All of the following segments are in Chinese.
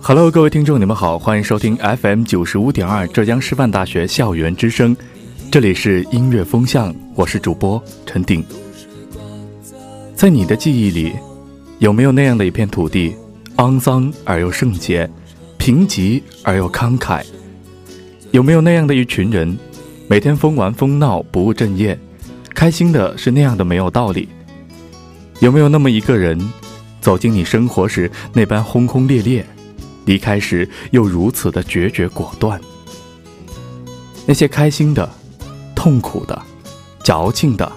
Hello，各位听众，你们好，欢迎收听 FM 九十五点二浙江师范大学校园之声，这里是音乐风向，我是主播陈鼎。在你的记忆里，有没有那样的一片土地，肮脏而又圣洁，贫瘠而又慷慨？有没有那样的一群人，每天疯玩疯闹，不务正业，开心的是那样的没有道理？有没有那么一个人，走进你生活时那般轰轰烈烈？离开时又如此的决绝果断。那些开心的、痛苦的、矫情的、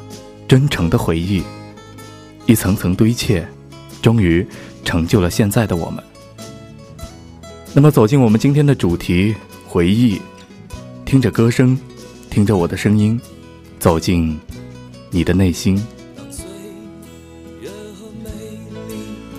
真诚的回忆，一层层堆砌，终于成就了现在的我们。那么，走进我们今天的主题——回忆，听着歌声，听着我的声音，走进你的内心。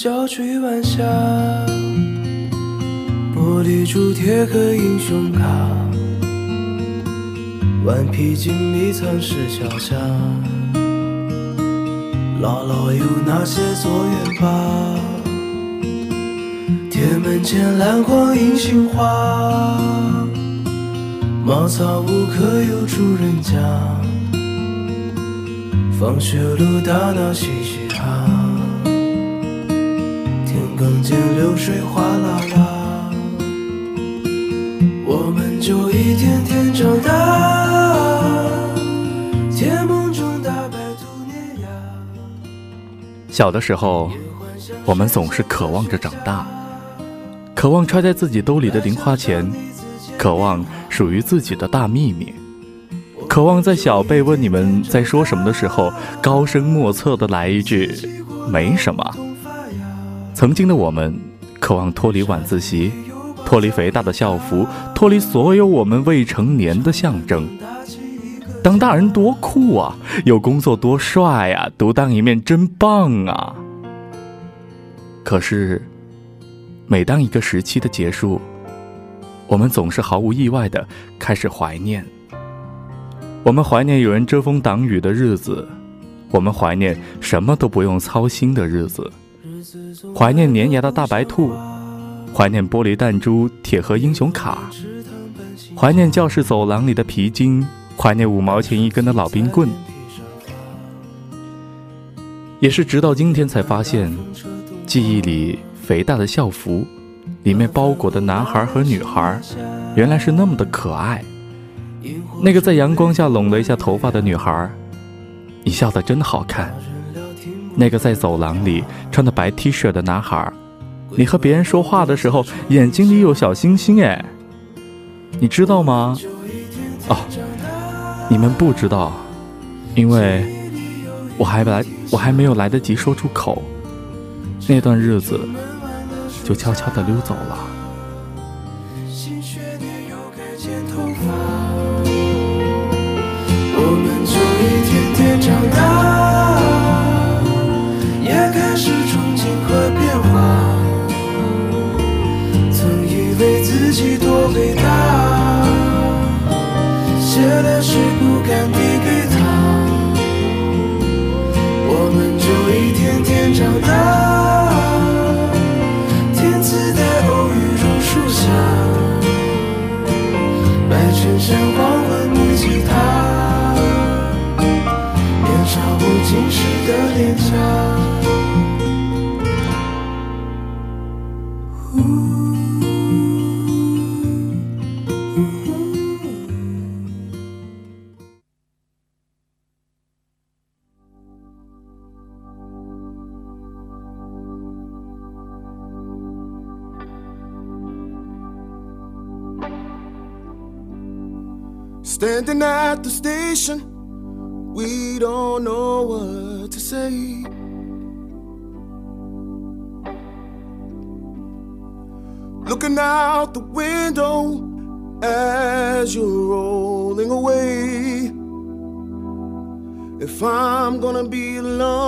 赤脚追晚霞，玻璃珠贴个英雄卡，顽皮筋迷藏石桥下，姥姥有那些作业本，铁门前篮筐银杏花，茅草屋可有住人家，放学路打闹嬉更见流水哗啦啦，我们就一天天长大。天梦中大白兔碾压。小的时候，我们总是渴望着长大，渴望揣在自己兜里的零花钱，渴望属于自己的大秘密，渴望在小辈问你们在说什么的时候，高深莫测的来一句“没什么”。曾经的我们，渴望脱离晚自习，脱离肥大的校服，脱离所有我们未成年的象征。当大人多酷啊！有工作多帅呀！独当一面真棒啊！可是，每当一个时期的结束，我们总是毫无意外的开始怀念。我们怀念有人遮风挡雨的日子，我们怀念什么都不用操心的日子。怀念粘牙的大白兔，怀念玻璃弹珠、铁盒英雄卡，怀念教室走廊里的皮筋，怀念五毛钱一根的老冰棍。也是直到今天才发现，记忆里肥大的校服，里面包裹的男孩和女孩，原来是那么的可爱。那个在阳光下拢了一下头发的女孩，你笑得真好看。那个在走廊里穿的白 T 恤的男孩，你和别人说话的时候眼睛里有小星星哎，你知道吗？哦，你们不知道，因为我还来，我还没有来得及说出口，那段日子就悄悄地溜走了。我们就一天天长大。起多伟大，写的诗不 Standing at the station, we don't know what to say. Looking out the window as you're rolling away. If I'm gonna be alone,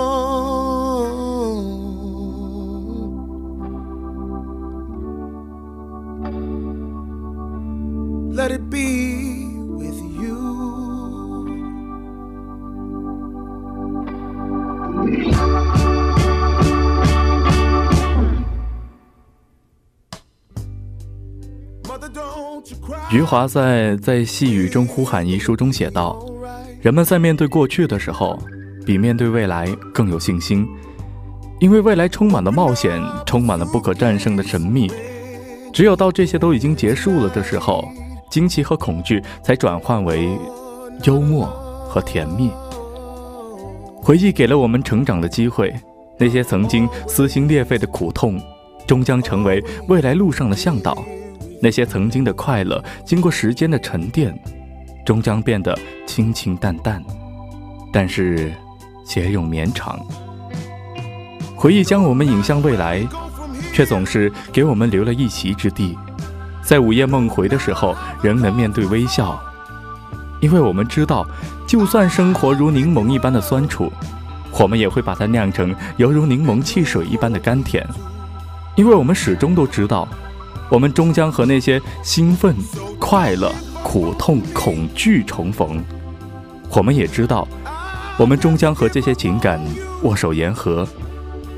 let it be 余华在《在细雨中呼喊》一书中写道：“人们在面对过去的时候，比面对未来更有信心，因为未来充满了冒险，充满了不可战胜的神秘。只有到这些都已经结束了的时候，惊奇和恐惧才转换为幽默和甜蜜。回忆给了我们成长的机会，那些曾经撕心裂肺的苦痛，终将成为未来路上的向导。”那些曾经的快乐，经过时间的沉淀，终将变得清清淡淡，但是且永绵长。回忆将我们引向未来，却总是给我们留了一席之地。在午夜梦回的时候，仍能面对微笑，因为我们知道，就算生活如柠檬一般的酸楚，我们也会把它酿成犹如柠檬汽水一般的甘甜，因为我们始终都知道。我们终将和那些兴奋、快乐、苦痛、恐惧重逢。我们也知道，我们终将和这些情感握手言和，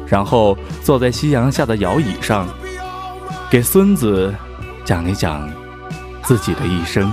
然后坐在夕阳下的摇椅上，给孙子讲一讲自己的一生。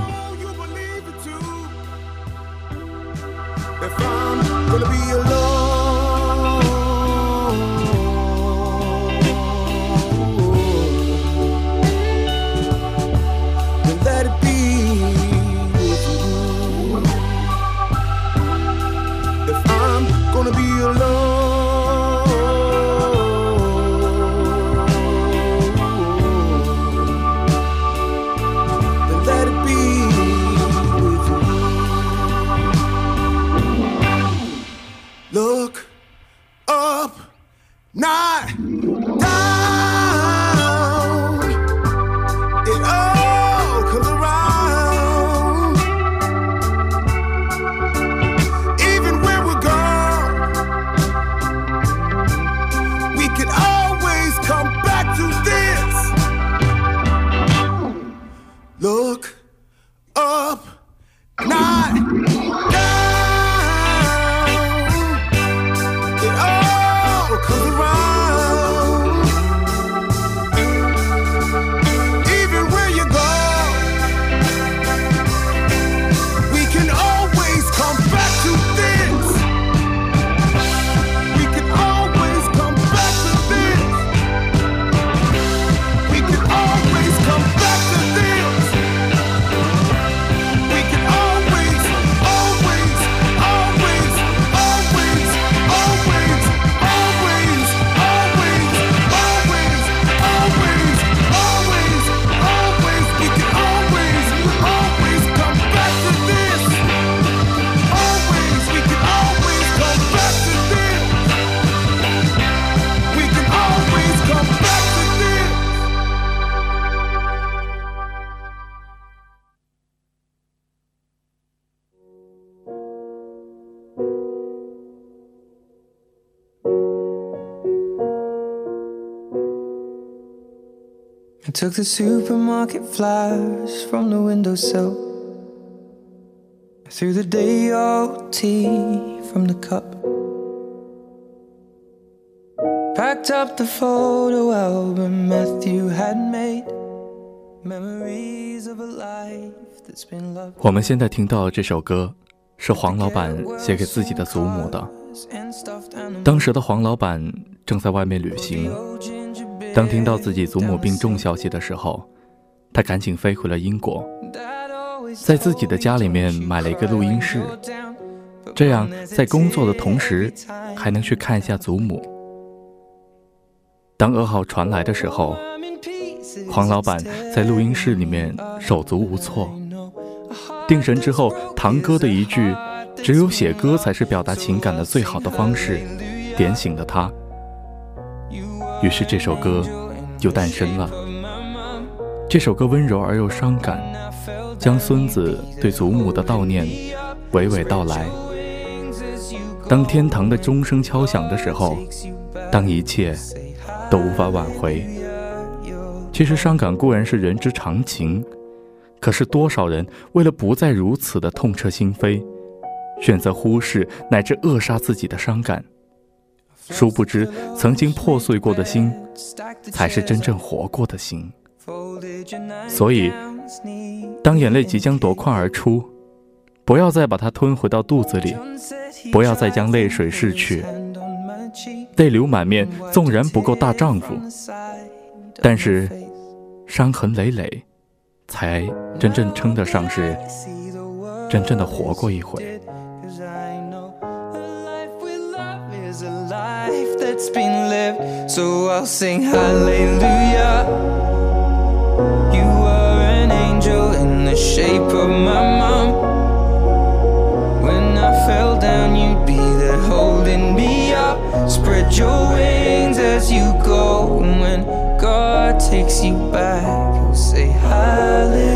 Took the supermarket flyers from the windowsill. Threw the day old tea from the cup. Packed up the photo album Matthew had made. Memories of a life that's been loved. 我们现在听到这首歌，是黄老板写给自己的祖母的。当时的黄老板正在外面旅行。当听到自己祖母病重消息的时候，他赶紧飞回了英国，在自己的家里面买了一个录音室，这样在工作的同时还能去看一下祖母。当噩耗传来的时候，黄老板在录音室里面手足无措，定神之后，堂哥的一句“只有写歌才是表达情感的最好的方式”，点醒了他。于是这首歌就诞生了。这首歌温柔而又伤感，将孙子对祖母的悼念娓娓道来。当天堂的钟声敲响的时候，当一切都无法挽回，其实伤感固然是人之常情，可是多少人为了不再如此的痛彻心扉，选择忽视乃至扼杀自己的伤感，殊不知曾经破碎过的心，才是真正活过的心。所以，当眼泪即将夺眶而出，不要再把它吞回到肚子里，不要再将泪水拭去。泪流满面，纵然不够大丈夫，但是伤痕累累，才真正称得上是真正的活过一回。The shape of my mom. When I fell down, you'd be there holding me up. Spread your wings as you go. And when God takes you back, he'll say, Hallelujah,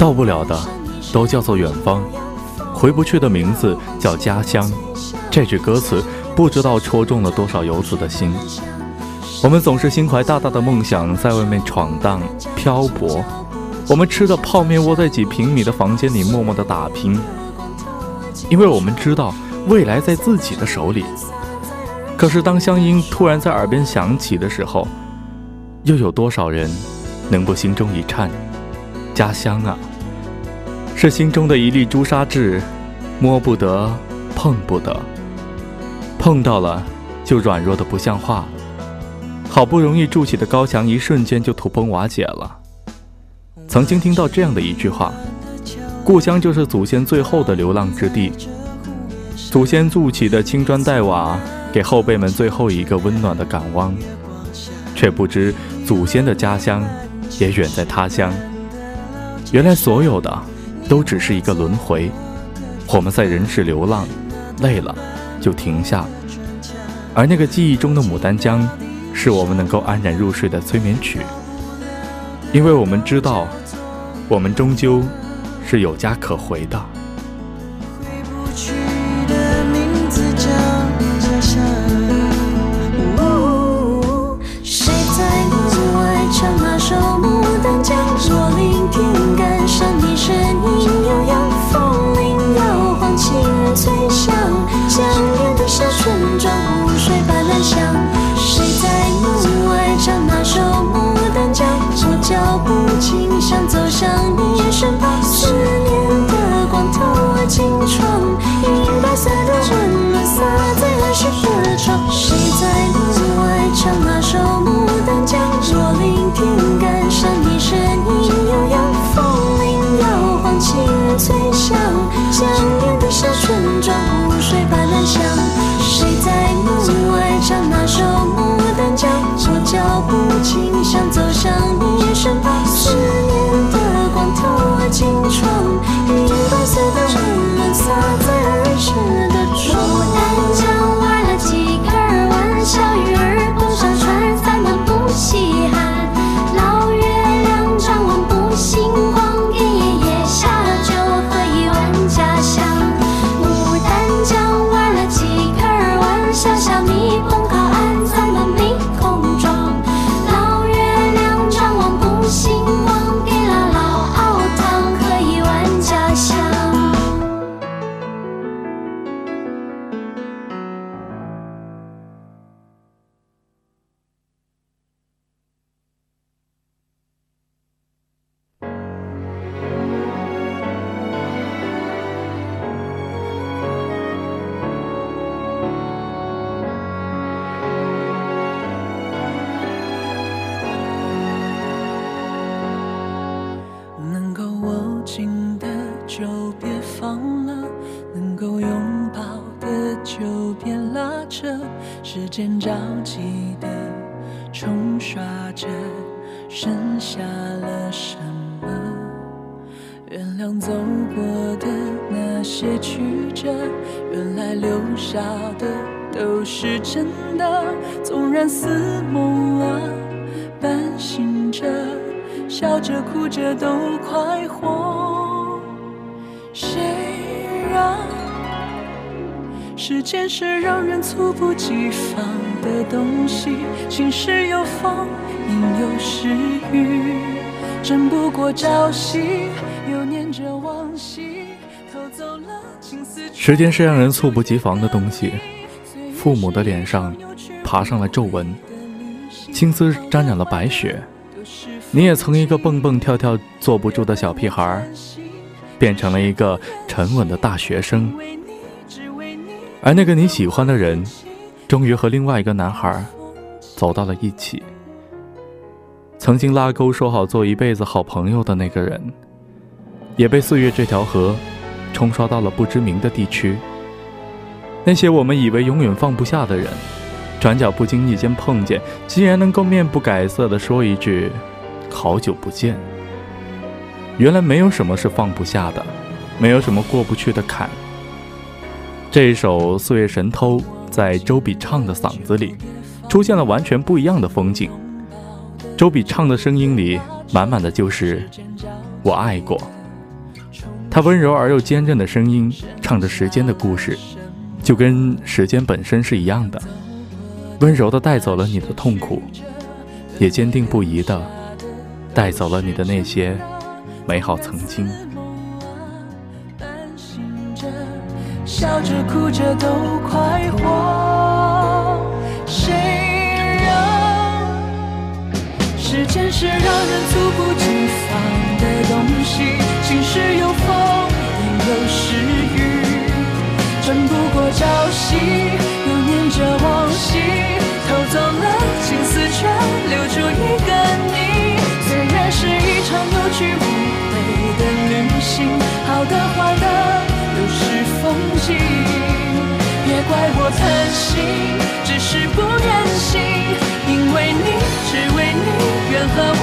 到不了的，都叫做远方；回不去的名字叫家乡。这句歌词不知道戳中了多少游子的心。我们总是心怀大大的梦想，在外面闯荡漂泊。我们吃着泡面，窝在几平米的房间里，默默的打拼。因为我们知道未来在自己的手里。可是当乡音突然在耳边响起的时候，又有多少人能不心中一颤？家乡啊！是心中的一粒朱砂痣，摸不得，碰不得，碰到了就软弱的不像话。好不容易筑起的高墙，一瞬间就土崩瓦解了。曾经听到这样的一句话：故乡就是祖先最后的流浪之地，祖先筑起的青砖黛瓦，给后辈们最后一个温暖的港湾。却不知祖先的家乡也远在他乡。原来所有的。都只是一个轮回，我们在人世流浪，累了就停下。而那个记忆中的牡丹江，是我们能够安然入睡的催眠曲。因为我们知道，我们终究是有家可回的。唱那首。然似梦啊，半醒着，笑着哭着都快活。谁让时间是让人猝不及防的东西？晴时有风，阴有时雨，争不过朝夕。时间是让人猝不及防的东西，父母的脸上爬上了皱纹，青丝沾染了白雪。你也从一个蹦蹦跳跳坐不住的小屁孩，变成了一个沉稳的大学生。而那个你喜欢的人，终于和另外一个男孩走到了一起。曾经拉钩说好做一辈子好朋友的那个人。也被岁月这条河冲刷到了不知名的地区。那些我们以为永远放不下的人，转角不经意间碰见，竟然能够面不改色地说一句“好久不见”。原来没有什么是放不下的，没有什么过不去的坎。这一首《岁月神偷》在周笔畅的嗓子里，出现了完全不一样的风景。周笔畅的声音里，满满的就是我爱过。他温柔而又坚韧的声音，唱着时间的故事，就跟时间本身是一样的，温柔的带走了你的痛苦，也坚定不移的带走了你的那些美好曾经。笑着哭着都快活，谁让时间是让人猝不及防的东西？晴时有风，阴有时雨，争不过朝夕，着往昔，偷走了青丝，却留住一个你。岁月是一场有去无回的旅行，好的坏的都是风景。别怪我贪心，只是不愿醒，因为你，只为你，愿和我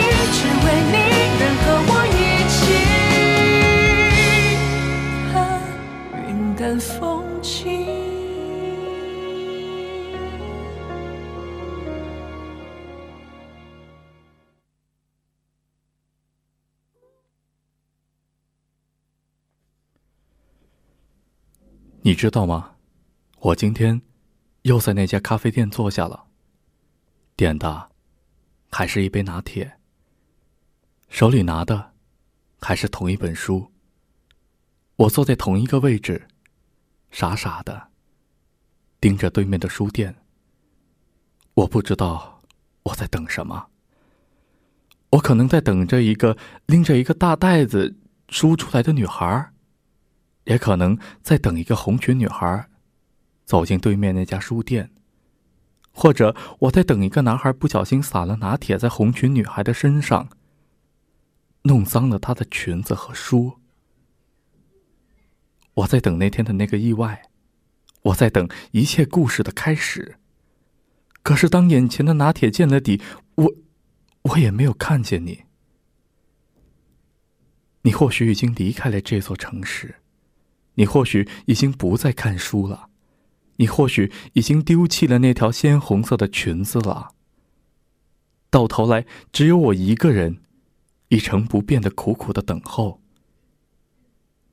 你知道吗？我今天又在那家咖啡店坐下了，点的还是一杯拿铁。手里拿的还是同一本书。我坐在同一个位置，傻傻的盯着对面的书店。我不知道我在等什么。我可能在等着一个拎着一个大袋子书出来的女孩儿，也可能在等一个红裙女孩走进对面那家书店，或者我在等一个男孩不小心洒了拿铁在红裙女孩的身上。弄脏了她的裙子和书。我在等那天的那个意外，我在等一切故事的开始。可是当眼前的拿铁见了底，我，我也没有看见你。你或许已经离开了这座城市，你或许已经不再看书了，你或许已经丢弃了那条鲜红色的裙子了。到头来，只有我一个人。一成不变的苦苦的等候，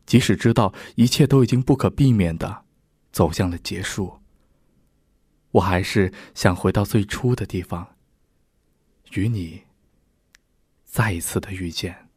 即使知道一切都已经不可避免的走向了结束，我还是想回到最初的地方，与你再一次的遇见。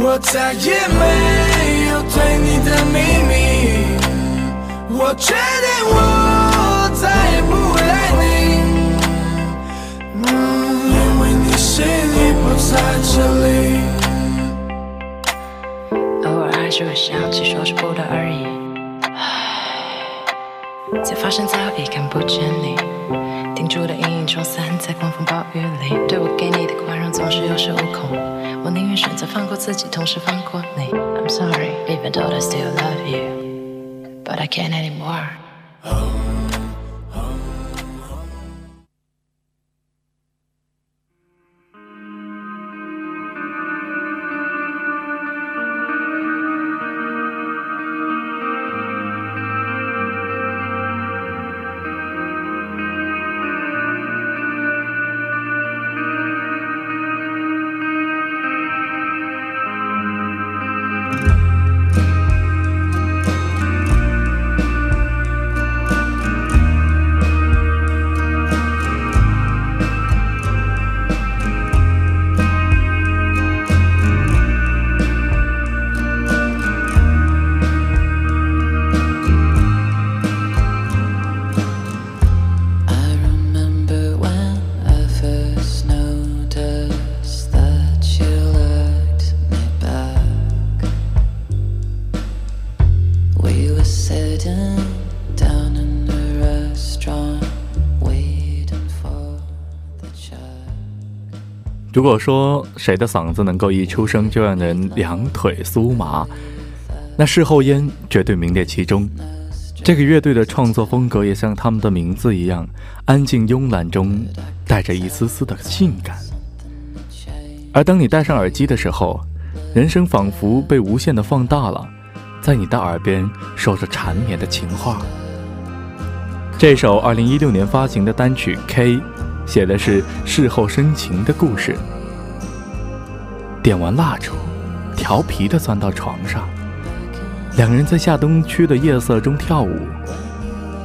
我再也没有对你的秘密。我决定，我再也不会爱你，因为你心里不在这里。偶尔还是会想起，说是不得而已。才发现早已看不见你。停住的阴影冲散在狂风暴雨里，对我给你的宽容总是有恃无恐。我宁愿选择放过自己，同时放过你。I'm sorry, even though I still love you, but I can't anymore. 如果说谁的嗓子能够一出生就让人两腿酥麻，那事后烟绝对名列其中。这个乐队的创作风格也像他们的名字一样，安静慵懒中带着一丝丝的性感。而当你戴上耳机的时候，人生仿佛被无限的放大了，在你的耳边说着缠绵的情话。这首2016年发行的单曲《K》。写的是事后深情的故事。点完蜡烛，调皮地钻到床上，两人在夏冬区的夜色中跳舞。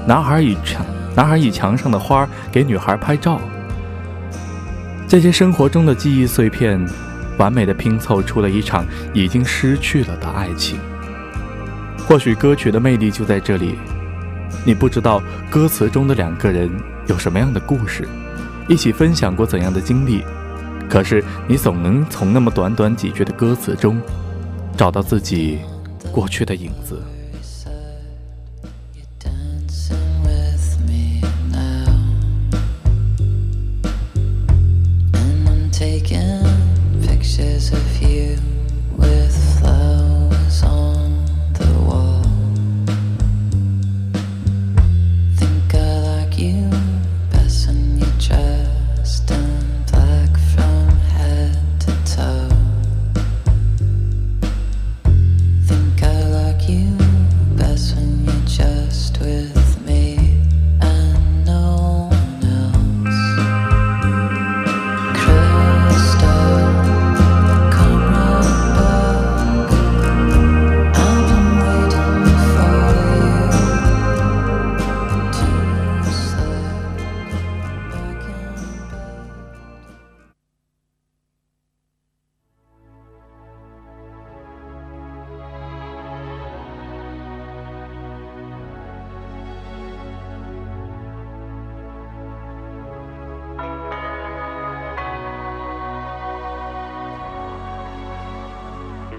男孩以墙，男孩以墙上的花给女孩拍照。这些生活中的记忆碎片，完美的拼凑出了一场已经失去了的爱情。或许歌曲的魅力就在这里，你不知道歌词中的两个人有什么样的故事。一起分享过怎样的经历？可是你总能从那么短短几句的歌词中，找到自己过去的影子。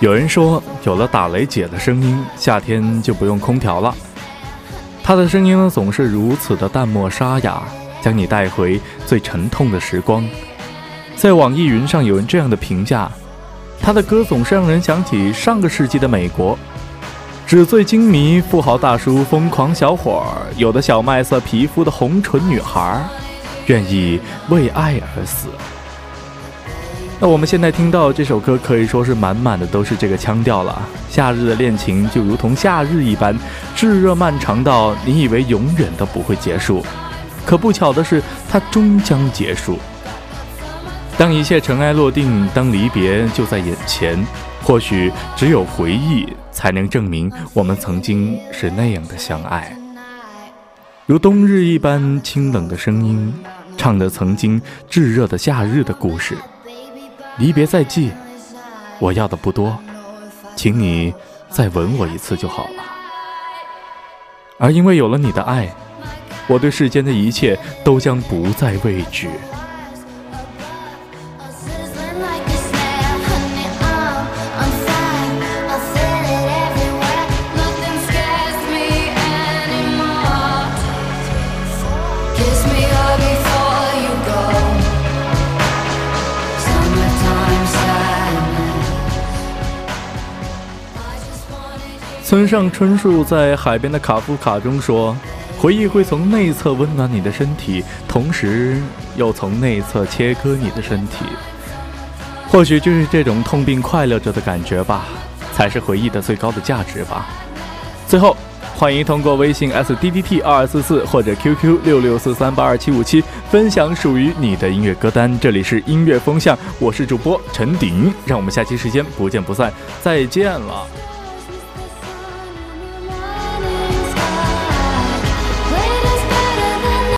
有人说，有了打雷姐的声音，夏天就不用空调了。她的声音呢，总是如此的淡漠沙哑，将你带回最沉痛的时光。在网易云上有人这样的评价：她的歌总是让人想起上个世纪的美国。纸醉金迷、富豪大叔、疯狂小伙儿，有的小麦色皮肤的红唇女孩，愿意为爱而死。那我们现在听到这首歌，可以说是满满的都是这个腔调了。夏日的恋情就如同夏日一般炙热漫长到你以为永远都不会结束，可不巧的是，它终将结束。当一切尘埃落定，当离别就在眼前，或许只有回忆。才能证明我们曾经是那样的相爱，如冬日一般清冷的声音，唱着曾经炙热的夏日的故事。离别在即，我要的不多，请你再吻我一次就好了。而因为有了你的爱，我对世间的一切都将不再畏惧。村上春树在海边的卡夫卡中说：“回忆会从内侧温暖你的身体，同时又从内侧切割你的身体。或许就是这种痛并快乐着的感觉吧，才是回忆的最高的价值吧。”最后，欢迎通过微信 s d d t 二二四四或者 QQ 六六四三八二七五七分享属于你的音乐歌单。这里是音乐风向，我是主播陈鼎，让我们下期时间不见不散，再见了。